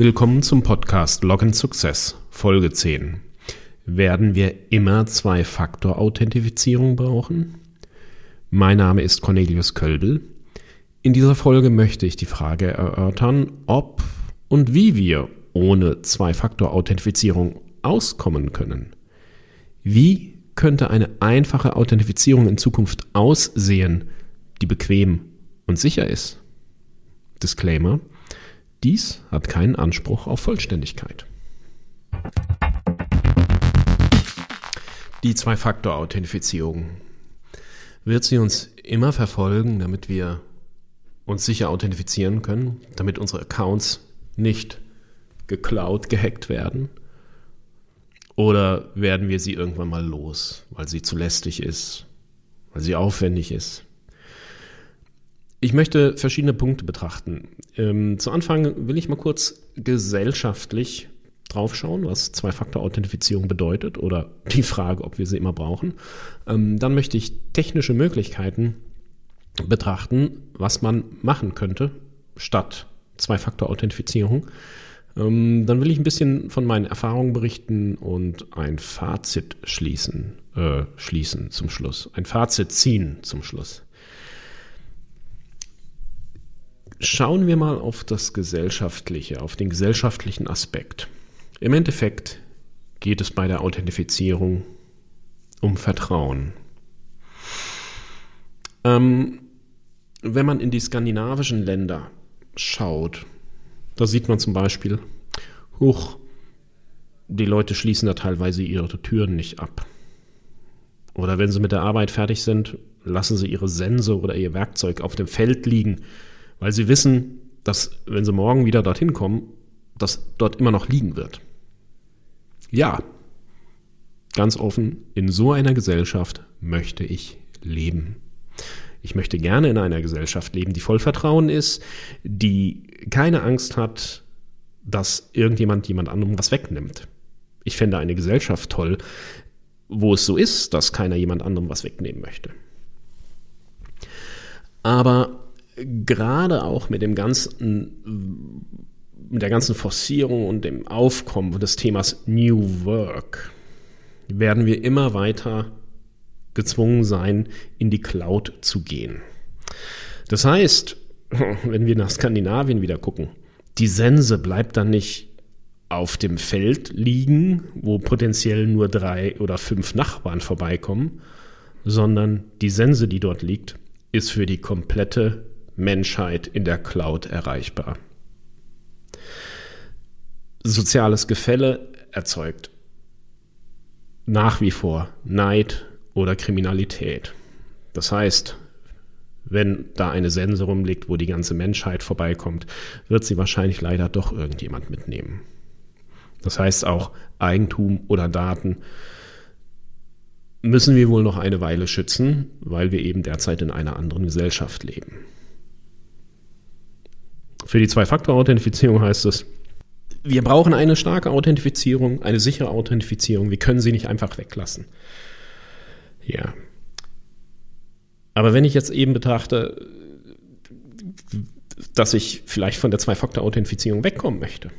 Willkommen zum Podcast Login Success, Folge 10. Werden wir immer Zwei-Faktor-Authentifizierung brauchen? Mein Name ist Cornelius Kölbel. In dieser Folge möchte ich die Frage erörtern, ob und wie wir ohne Zwei-Faktor-Authentifizierung auskommen können. Wie könnte eine einfache Authentifizierung in Zukunft aussehen, die bequem und sicher ist? Disclaimer. Dies hat keinen Anspruch auf Vollständigkeit. Die Zwei-Faktor-Authentifizierung. Wird sie uns immer verfolgen, damit wir uns sicher authentifizieren können, damit unsere Accounts nicht geklaut, gehackt werden? Oder werden wir sie irgendwann mal los, weil sie zu lästig ist, weil sie aufwendig ist? Ich möchte verschiedene Punkte betrachten. Ähm, zu Anfang will ich mal kurz gesellschaftlich draufschauen, was Zwei-Faktor-Authentifizierung bedeutet oder die Frage, ob wir sie immer brauchen. Ähm, dann möchte ich technische Möglichkeiten betrachten, was man machen könnte statt Zwei-Faktor-Authentifizierung. Ähm, dann will ich ein bisschen von meinen Erfahrungen berichten und ein Fazit schließen, äh, schließen zum Schluss. Ein Fazit ziehen zum Schluss. Schauen wir mal auf das Gesellschaftliche, auf den gesellschaftlichen Aspekt. Im Endeffekt geht es bei der Authentifizierung um Vertrauen. Ähm, wenn man in die skandinavischen Länder schaut, da sieht man zum Beispiel, hoch, die Leute schließen da teilweise ihre Türen nicht ab. Oder wenn sie mit der Arbeit fertig sind, lassen sie ihre Sense oder ihr Werkzeug auf dem Feld liegen weil sie wissen, dass wenn sie morgen wieder dorthin kommen, das dort immer noch liegen wird. Ja, ganz offen, in so einer Gesellschaft möchte ich leben. Ich möchte gerne in einer Gesellschaft leben, die voll Vertrauen ist, die keine Angst hat, dass irgendjemand jemand anderem was wegnimmt. Ich fände eine Gesellschaft toll, wo es so ist, dass keiner jemand anderem was wegnehmen möchte. Aber gerade auch mit dem ganzen, mit der ganzen Forcierung und dem Aufkommen des Themas New Work werden wir immer weiter gezwungen sein, in die Cloud zu gehen. Das heißt, wenn wir nach Skandinavien wieder gucken, die Sense bleibt dann nicht auf dem Feld liegen, wo potenziell nur drei oder fünf Nachbarn vorbeikommen, sondern die Sense, die dort liegt, ist für die komplette Menschheit in der Cloud erreichbar. Soziales Gefälle erzeugt nach wie vor Neid oder Kriminalität. Das heißt, wenn da eine Sense rumliegt, wo die ganze Menschheit vorbeikommt, wird sie wahrscheinlich leider doch irgendjemand mitnehmen. Das heißt auch Eigentum oder Daten müssen wir wohl noch eine Weile schützen, weil wir eben derzeit in einer anderen Gesellschaft leben. Für die Zwei-Faktor-Authentifizierung heißt es, wir brauchen eine starke Authentifizierung, eine sichere Authentifizierung. Wir können sie nicht einfach weglassen. Ja. Aber wenn ich jetzt eben betrachte, dass ich vielleicht von der Zwei-Faktor-Authentifizierung wegkommen möchte,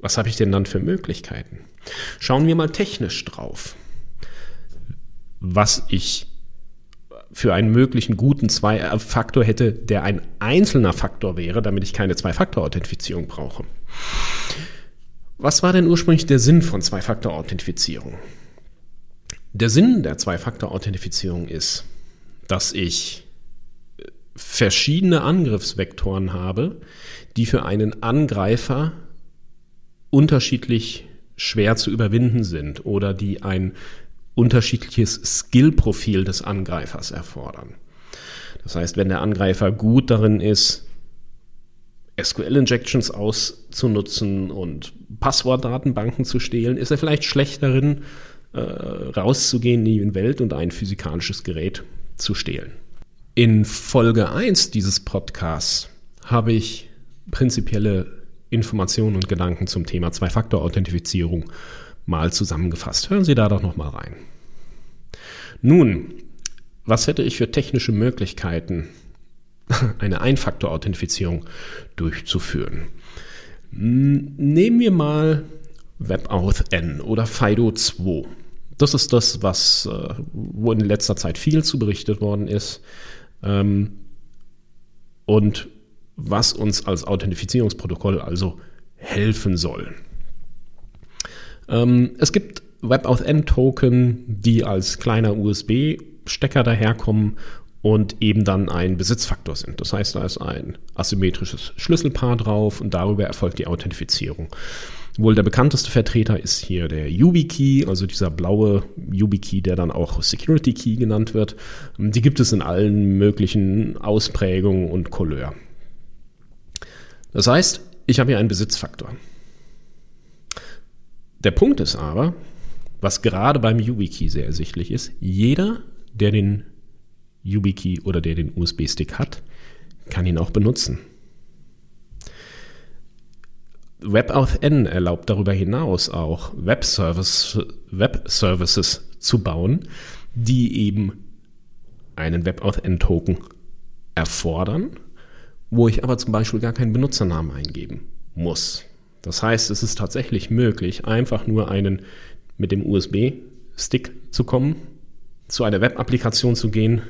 was habe ich denn dann für Möglichkeiten? Schauen wir mal technisch drauf, was ich für einen möglichen guten Zwei-Faktor hätte, der ein einzelner Faktor wäre, damit ich keine Zwei-Faktor-Authentifizierung brauche. Was war denn ursprünglich der Sinn von Zwei-Faktor-Authentifizierung? Der Sinn der Zwei-Faktor-Authentifizierung ist, dass ich verschiedene Angriffsvektoren habe, die für einen Angreifer unterschiedlich schwer zu überwinden sind oder die ein unterschiedliches Skillprofil des Angreifers erfordern. Das heißt, wenn der Angreifer gut darin ist, SQL-Injections auszunutzen und Passwortdatenbanken zu stehlen, ist er vielleicht schlecht darin, äh, rauszugehen in die Welt und ein physikalisches Gerät zu stehlen. In Folge 1 dieses Podcasts habe ich prinzipielle Informationen und Gedanken zum Thema Zwei-Faktor-Authentifizierung mal zusammengefasst. Hören Sie da doch noch mal rein. Nun, was hätte ich für technische Möglichkeiten, eine Einfaktor-Authentifizierung durchzuführen? Nehmen wir mal WebAuthn oder FIDO2. Das ist das, was, äh, wo in letzter Zeit viel zu berichtet worden ist ähm, und was uns als Authentifizierungsprotokoll also helfen soll. Ähm, es gibt WebAuthn-Token, die als kleiner USB-Stecker daherkommen und eben dann ein Besitzfaktor sind. Das heißt, da ist ein asymmetrisches Schlüsselpaar drauf und darüber erfolgt die Authentifizierung. Wohl der bekannteste Vertreter ist hier der YubiKey, also dieser blaue YubiKey, der dann auch Security Key genannt wird. Die gibt es in allen möglichen Ausprägungen und Couleur. Das heißt, ich habe hier einen Besitzfaktor. Der Punkt ist aber, was gerade beim YubiKey sehr ersichtlich ist, jeder, der den YubiKey oder der den USB-Stick hat, kann ihn auch benutzen. WebAuthn erlaubt darüber hinaus auch Web-Service, Web-Services zu bauen, die eben einen WebAuthn-Token erfordern, wo ich aber zum Beispiel gar keinen Benutzernamen eingeben muss. Das heißt, es ist tatsächlich möglich, einfach nur einen mit dem USB-Stick zu kommen, zu einer Web-Applikation zu gehen,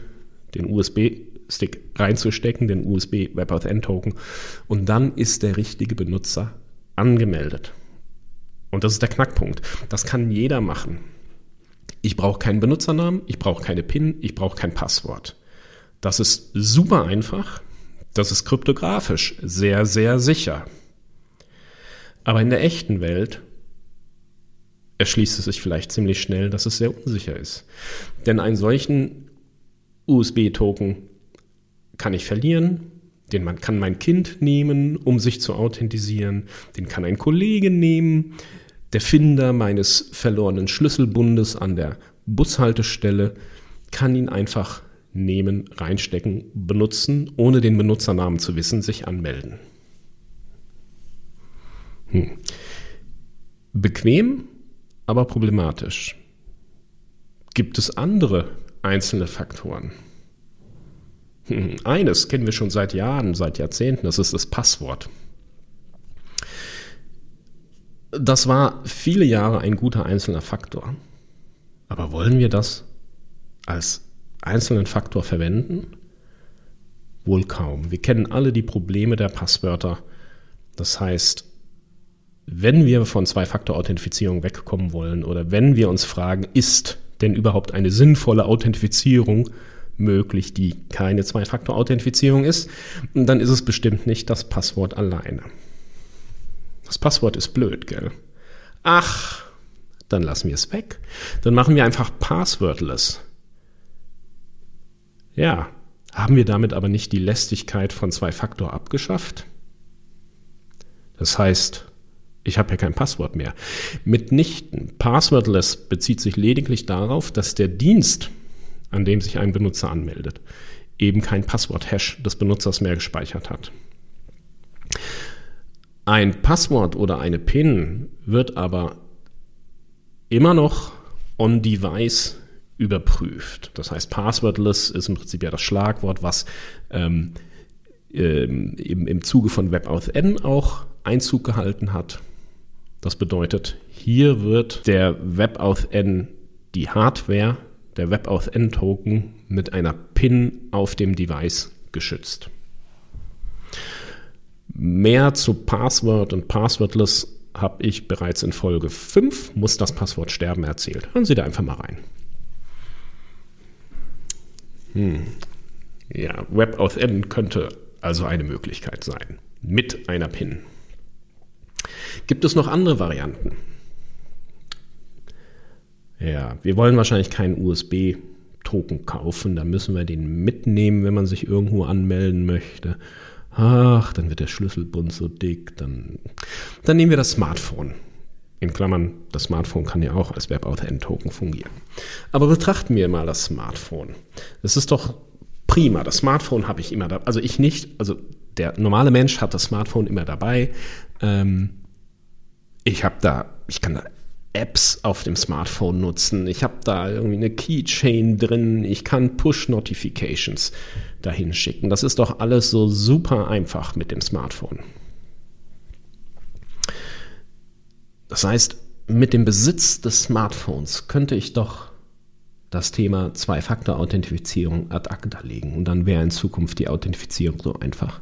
den USB-Stick reinzustecken, den USB WebAuthn-Token und dann ist der richtige Benutzer angemeldet. Und das ist der Knackpunkt. Das kann jeder machen. Ich brauche keinen Benutzernamen, ich brauche keine PIN, ich brauche kein Passwort. Das ist super einfach. Das ist kryptografisch sehr, sehr sicher. Aber in der echten Welt erschließt es sich vielleicht ziemlich schnell, dass es sehr unsicher ist. Denn einen solchen USB-Token kann ich verlieren, den man, kann mein Kind nehmen, um sich zu authentisieren. Den kann ein Kollege nehmen. Der Finder meines verlorenen Schlüsselbundes an der Bushaltestelle kann ihn einfach nehmen, reinstecken, benutzen, ohne den Benutzernamen zu wissen, sich anmelden. Hm. Bequem, aber problematisch. Gibt es andere einzelne Faktoren? Hm, eines kennen wir schon seit Jahren, seit Jahrzehnten, das ist das Passwort. Das war viele Jahre ein guter einzelner Faktor. Aber wollen wir das als einzelnen Faktor verwenden? Wohl kaum. Wir kennen alle die Probleme der Passwörter. Das heißt, wenn wir von Zwei-Faktor-Authentifizierung wegkommen wollen oder wenn wir uns fragen, ist denn überhaupt eine sinnvolle Authentifizierung möglich, die keine Zwei-Faktor-Authentifizierung ist, dann ist es bestimmt nicht das Passwort alleine. Das Passwort ist blöd, gell? Ach, dann lassen wir es weg. Dann machen wir einfach passwordless. Ja, haben wir damit aber nicht die Lästigkeit von Zwei-Faktor abgeschafft? Das heißt, ich habe ja kein Passwort mehr. Mitnichten. Passwordless bezieht sich lediglich darauf, dass der Dienst, an dem sich ein Benutzer anmeldet, eben kein Passwort-Hash des Benutzers mehr gespeichert hat. Ein Passwort oder eine PIN wird aber immer noch on-device überprüft. Das heißt, passwordless ist im Prinzip ja das Schlagwort, was ähm, ähm, im, im Zuge von WebAuthn auch Einzug gehalten hat. Das bedeutet, hier wird der WebAuthn, die Hardware der WebAuthn-Token mit einer PIN auf dem Device geschützt. Mehr zu Passwort und Passwordless habe ich bereits in Folge 5, muss das Passwort sterben, erzählt. Hören Sie da einfach mal rein. Hm. Ja, WebAuthn könnte also eine Möglichkeit sein. Mit einer PIN. Gibt es noch andere Varianten? Ja, wir wollen wahrscheinlich keinen USB-Token kaufen. Da müssen wir den mitnehmen, wenn man sich irgendwo anmelden möchte. Ach, dann wird der Schlüsselbund so dick. Dann, dann nehmen wir das Smartphone. In Klammern, das Smartphone kann ja auch als WebAuthn-Token fungieren. Aber betrachten wir mal das Smartphone. Das ist doch prima. Das Smartphone habe ich immer da. Also ich nicht. Also der normale Mensch hat das Smartphone immer dabei. Ähm, ich habe da, ich kann da Apps auf dem Smartphone nutzen. Ich habe da irgendwie eine Keychain drin. Ich kann Push-Notifications dahin schicken. Das ist doch alles so super einfach mit dem Smartphone. Das heißt, mit dem Besitz des Smartphones könnte ich doch das Thema Zwei-Faktor-Authentifizierung ad acta legen und dann wäre in Zukunft die Authentifizierung so einfach.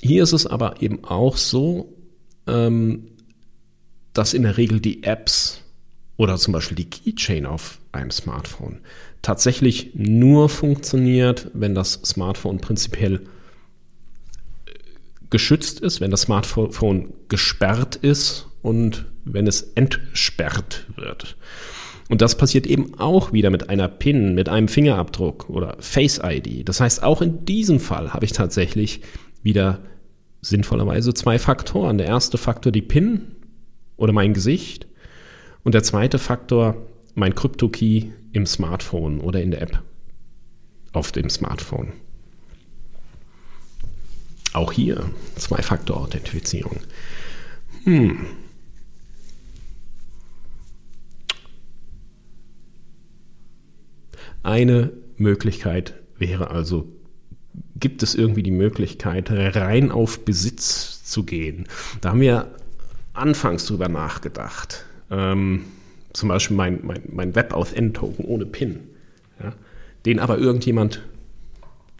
Hier ist es aber eben auch so, ähm, dass in der Regel die Apps oder zum Beispiel die Keychain auf einem Smartphone tatsächlich nur funktioniert, wenn das Smartphone prinzipiell äh, geschützt ist, wenn das Smartphone gesperrt ist und wenn es entsperrt wird. Und das passiert eben auch wieder mit einer PIN, mit einem Fingerabdruck oder Face ID. Das heißt, auch in diesem Fall habe ich tatsächlich wieder sinnvollerweise zwei Faktoren. Der erste Faktor die PIN oder mein Gesicht und der zweite Faktor mein Krypto-Key im Smartphone oder in der App auf dem Smartphone. Auch hier Zwei-Faktor-Authentifizierung. Hm. Eine Möglichkeit wäre also, gibt es irgendwie die Möglichkeit, rein auf Besitz zu gehen? Da haben wir anfangs drüber nachgedacht. Ähm, zum Beispiel mein, mein, mein Web-Authent-Token ohne PIN. Ja, den aber irgendjemand,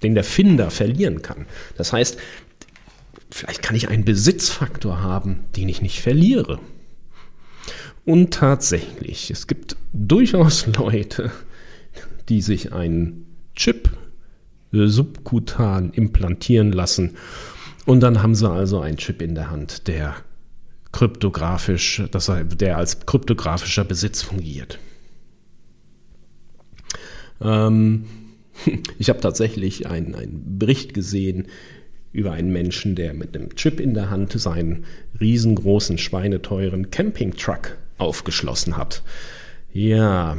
den der Finder verlieren kann. Das heißt, vielleicht kann ich einen Besitzfaktor haben, den ich nicht verliere. Und tatsächlich, es gibt durchaus Leute, die sich einen Chip subkutan implantieren lassen. Und dann haben sie also einen Chip in der Hand, der kryptografisch, dass der als kryptografischer Besitz fungiert. Ähm, ich habe tatsächlich einen, einen Bericht gesehen über einen Menschen, der mit einem Chip in der Hand seinen riesengroßen, schweineteuren Campingtruck aufgeschlossen hat. Ja,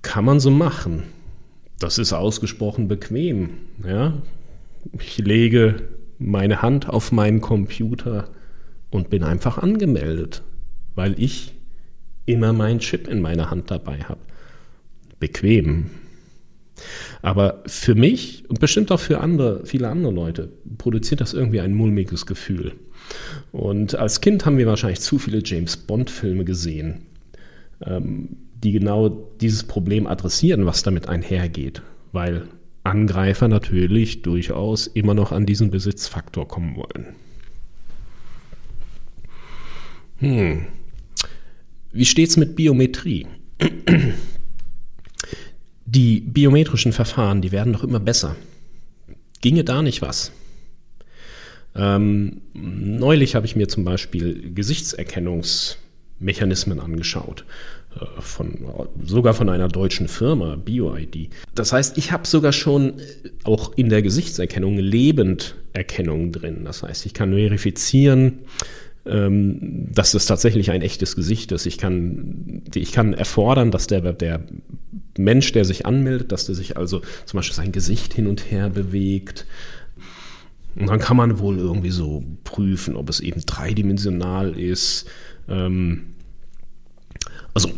kann man so machen. Das ist ausgesprochen bequem. Ja? Ich lege meine Hand auf meinen Computer und bin einfach angemeldet, weil ich immer meinen Chip in meiner Hand dabei habe. Bequem. Aber für mich und bestimmt auch für andere, viele andere Leute produziert das irgendwie ein mulmiges Gefühl. Und als Kind haben wir wahrscheinlich zu viele James Bond-Filme gesehen, ähm, die genau dieses Problem adressieren, was damit einhergeht, weil Angreifer natürlich durchaus immer noch an diesen Besitzfaktor kommen wollen. Hm. Wie steht's mit Biometrie? Die biometrischen Verfahren, die werden doch immer besser. Ginge da nicht was? Ähm, neulich habe ich mir zum Beispiel Gesichtserkennungsmechanismen angeschaut. Äh, von, sogar von einer deutschen Firma, BioID. Das heißt, ich habe sogar schon äh, auch in der Gesichtserkennung Lebenderkennung drin. Das heißt, ich kann verifizieren, ähm, dass das tatsächlich ein echtes Gesicht ist. Ich kann, ich kann erfordern, dass der, der Mensch, der sich anmeldet, dass der sich also zum Beispiel sein Gesicht hin und her bewegt. Und dann kann man wohl irgendwie so prüfen, ob es eben dreidimensional ist. Ähm, also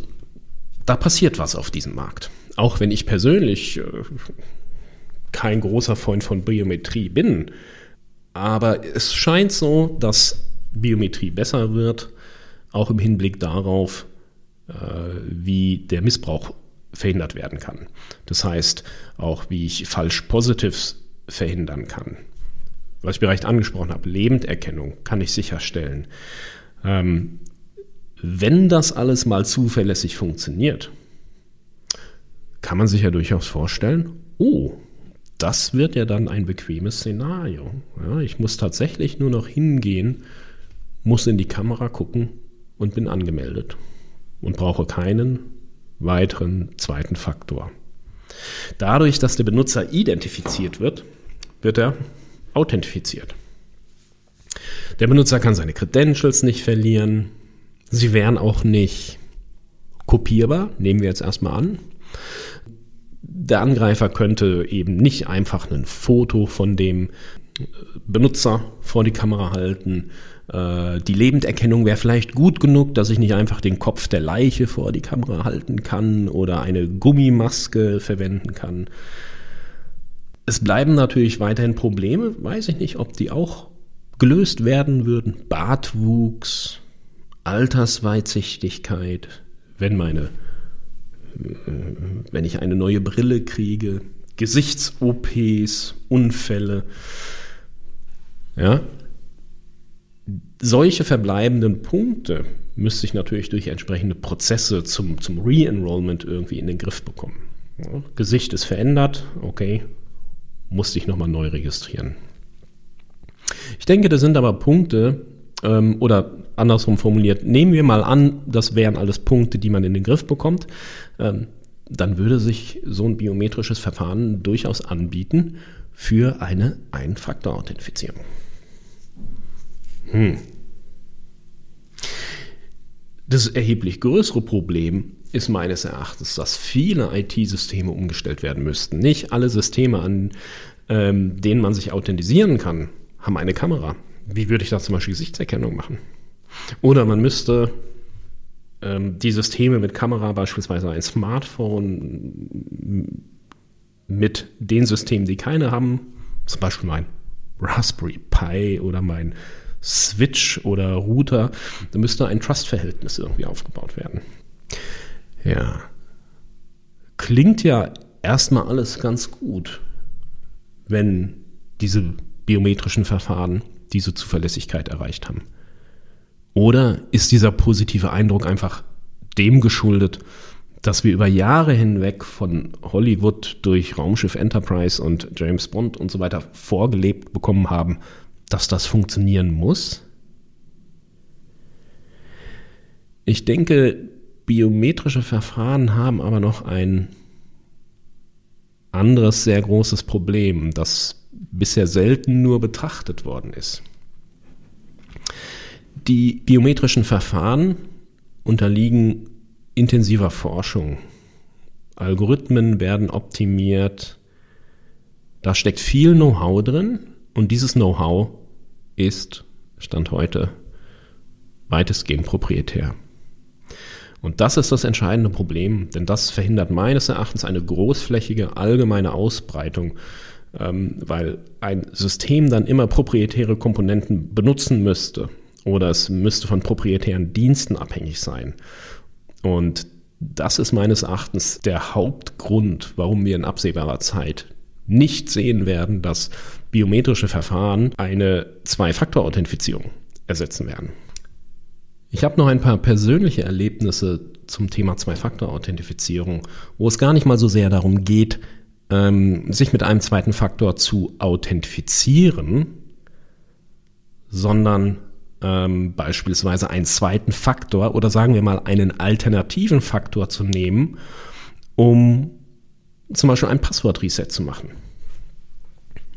da passiert was auf diesem Markt. Auch wenn ich persönlich äh, kein großer Freund von Biometrie bin. Aber es scheint so, dass Biometrie besser wird, auch im Hinblick darauf, äh, wie der Missbrauch verhindert werden kann. Das heißt, auch wie ich falsch Positives verhindern kann. Was ich bereits angesprochen habe, Lebenderkennung kann ich sicherstellen. Ähm, wenn das alles mal zuverlässig funktioniert, kann man sich ja durchaus vorstellen, oh, das wird ja dann ein bequemes Szenario. Ja, ich muss tatsächlich nur noch hingehen muss in die Kamera gucken und bin angemeldet und brauche keinen weiteren zweiten Faktor. Dadurch, dass der Benutzer identifiziert wird, wird er authentifiziert. Der Benutzer kann seine Credentials nicht verlieren. Sie wären auch nicht kopierbar, nehmen wir jetzt erstmal an. Der Angreifer könnte eben nicht einfach ein Foto von dem Benutzer vor die Kamera halten äh, die Lebenderkennung wäre vielleicht gut genug, dass ich nicht einfach den Kopf der Leiche vor die Kamera halten kann oder eine Gummimaske verwenden kann. Es bleiben natürlich weiterhin Probleme, weiß ich nicht, ob die auch gelöst werden würden. Bartwuchs, Altersweitsichtigkeit, wenn meine, wenn ich eine neue Brille kriege, Gesichts-OPs, Unfälle, ja, solche verbleibenden Punkte müsste ich natürlich durch entsprechende Prozesse zum, zum Re-Enrollment irgendwie in den Griff bekommen. Ja, Gesicht ist verändert, okay, musste ich nochmal neu registrieren. Ich denke, das sind aber Punkte, ähm, oder andersrum formuliert, nehmen wir mal an, das wären alles Punkte, die man in den Griff bekommt, ähm, dann würde sich so ein biometrisches Verfahren durchaus anbieten für eine Ein-Faktor-Authentifizierung. Hm. Das erheblich größere Problem ist meines Erachtens, dass viele IT-Systeme umgestellt werden müssten. Nicht alle Systeme, an ähm, denen man sich authentisieren kann, haben eine Kamera. Wie würde ich da zum Beispiel Gesichtserkennung machen? Oder man müsste ähm, die Systeme mit Kamera, beispielsweise ein Smartphone, mit den Systemen, die keine haben, zum Beispiel mein Raspberry Pi oder mein Switch oder Router, da müsste ein Trust-Verhältnis irgendwie aufgebaut werden. Ja. Klingt ja erstmal alles ganz gut, wenn diese biometrischen Verfahren diese Zuverlässigkeit erreicht haben. Oder ist dieser positive Eindruck einfach dem geschuldet, dass wir über Jahre hinweg von Hollywood durch Raumschiff Enterprise und James Bond und so weiter vorgelebt bekommen haben, dass das funktionieren muss? Ich denke, biometrische Verfahren haben aber noch ein anderes sehr großes Problem, das bisher selten nur betrachtet worden ist. Die biometrischen Verfahren unterliegen intensiver Forschung. Algorithmen werden optimiert. Da steckt viel Know-how drin und dieses Know-how ist, Stand heute, weitestgehend proprietär. Und das ist das entscheidende Problem, denn das verhindert meines Erachtens eine großflächige allgemeine Ausbreitung, ähm, weil ein System dann immer proprietäre Komponenten benutzen müsste oder es müsste von proprietären Diensten abhängig sein. Und das ist meines Erachtens der Hauptgrund, warum wir in absehbarer Zeit nicht sehen werden, dass biometrische Verfahren eine Zwei-Faktor-Authentifizierung ersetzen werden. Ich habe noch ein paar persönliche Erlebnisse zum Thema Zwei-Faktor-Authentifizierung, wo es gar nicht mal so sehr darum geht, ähm, sich mit einem zweiten Faktor zu authentifizieren, sondern ähm, beispielsweise einen zweiten Faktor oder sagen wir mal einen alternativen Faktor zu nehmen, um zum Beispiel ein Passwort-Reset zu machen.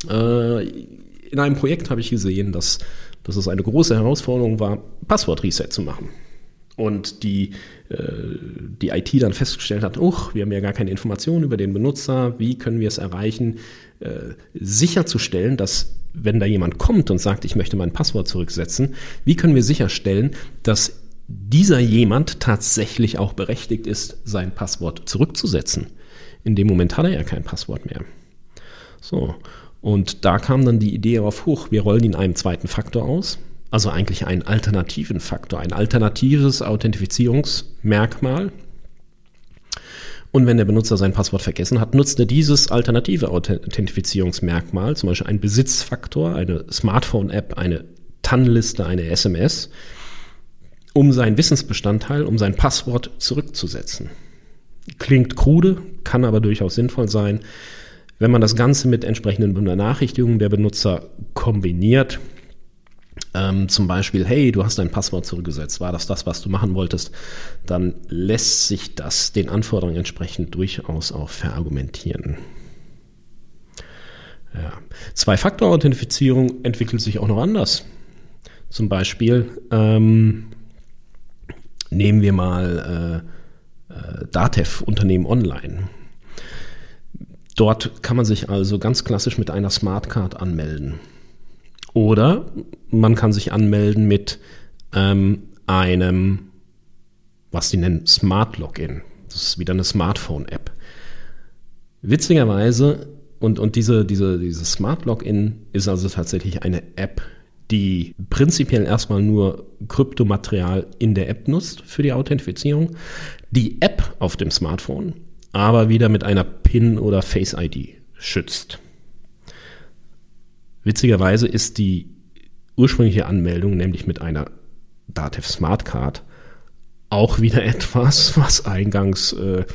Äh, in einem Projekt habe ich gesehen, dass, dass es eine große Herausforderung war, Passwort-Reset zu machen. Und die, äh, die IT dann festgestellt hat, oh, wir haben ja gar keine Informationen über den Benutzer, wie können wir es erreichen, äh, sicherzustellen, dass wenn da jemand kommt und sagt, ich möchte mein Passwort zurücksetzen, wie können wir sicherstellen, dass dieser jemand tatsächlich auch berechtigt ist, sein Passwort zurückzusetzen? In dem Moment hat er ja kein Passwort mehr. So. Und da kam dann die Idee auf hoch, wir rollen ihn einem zweiten Faktor aus, also eigentlich einen alternativen Faktor, ein alternatives Authentifizierungsmerkmal, und wenn der Benutzer sein Passwort vergessen hat, nutzt er dieses alternative Authentifizierungsmerkmal, zum Beispiel ein Besitzfaktor, eine Smartphone-App, eine TAN-Liste, eine SMS, um seinen Wissensbestandteil, um sein Passwort zurückzusetzen. Klingt krude, kann aber durchaus sinnvoll sein. Wenn man das Ganze mit entsprechenden Benachrichtigungen der Benutzer kombiniert, ähm, zum Beispiel, hey, du hast dein Passwort zurückgesetzt, war das das, was du machen wolltest, dann lässt sich das den Anforderungen entsprechend durchaus auch verargumentieren. Ja. Zwei-Faktor-Authentifizierung entwickelt sich auch noch anders. Zum Beispiel ähm, nehmen wir mal äh, äh, Datev Unternehmen Online. Dort kann man sich also ganz klassisch mit einer Smartcard anmelden. Oder man kann sich anmelden mit ähm, einem, was sie nennen, Smart Login. Das ist wieder eine Smartphone-App. Witzigerweise, und, und diese, diese, diese Smart Login ist also tatsächlich eine App, die prinzipiell erstmal nur Kryptomaterial in der App nutzt für die Authentifizierung, die App auf dem Smartphone aber wieder mit einer PIN oder Face ID schützt. Witzigerweise ist die ursprüngliche Anmeldung, nämlich mit einer Datev Smart Card, auch wieder etwas, was eingangs äh,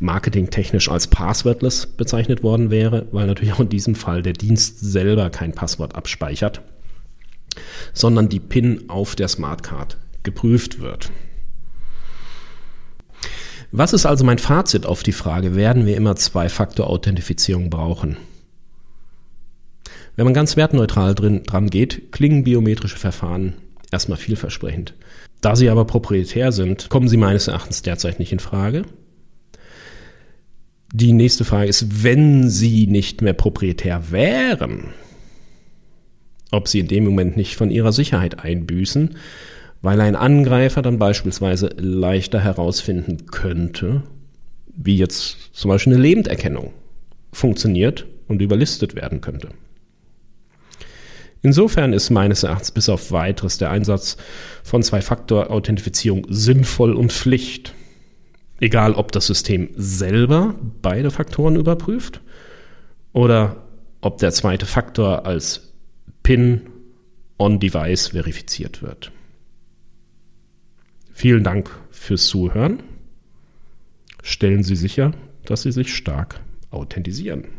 marketingtechnisch als passwordless bezeichnet worden wäre, weil natürlich auch in diesem Fall der Dienst selber kein Passwort abspeichert, sondern die PIN auf der Smartcard geprüft wird. Was ist also mein Fazit auf die Frage, werden wir immer Zwei-Faktor-Authentifizierung brauchen? Wenn man ganz wertneutral drin, dran geht, klingen biometrische Verfahren erstmal vielversprechend. Da sie aber proprietär sind, kommen sie meines Erachtens derzeit nicht in Frage. Die nächste Frage ist, wenn sie nicht mehr proprietär wären, ob sie in dem Moment nicht von ihrer Sicherheit einbüßen, weil ein Angreifer dann beispielsweise leichter herausfinden könnte, wie jetzt zum Beispiel eine Lebenderkennung funktioniert und überlistet werden könnte. Insofern ist meines Erachtens bis auf weiteres der Einsatz von Zwei-Faktor-Authentifizierung sinnvoll und Pflicht. Egal, ob das System selber beide Faktoren überprüft oder ob der zweite Faktor als PIN on-Device verifiziert wird. Vielen Dank fürs Zuhören. Stellen Sie sicher, dass Sie sich stark authentisieren.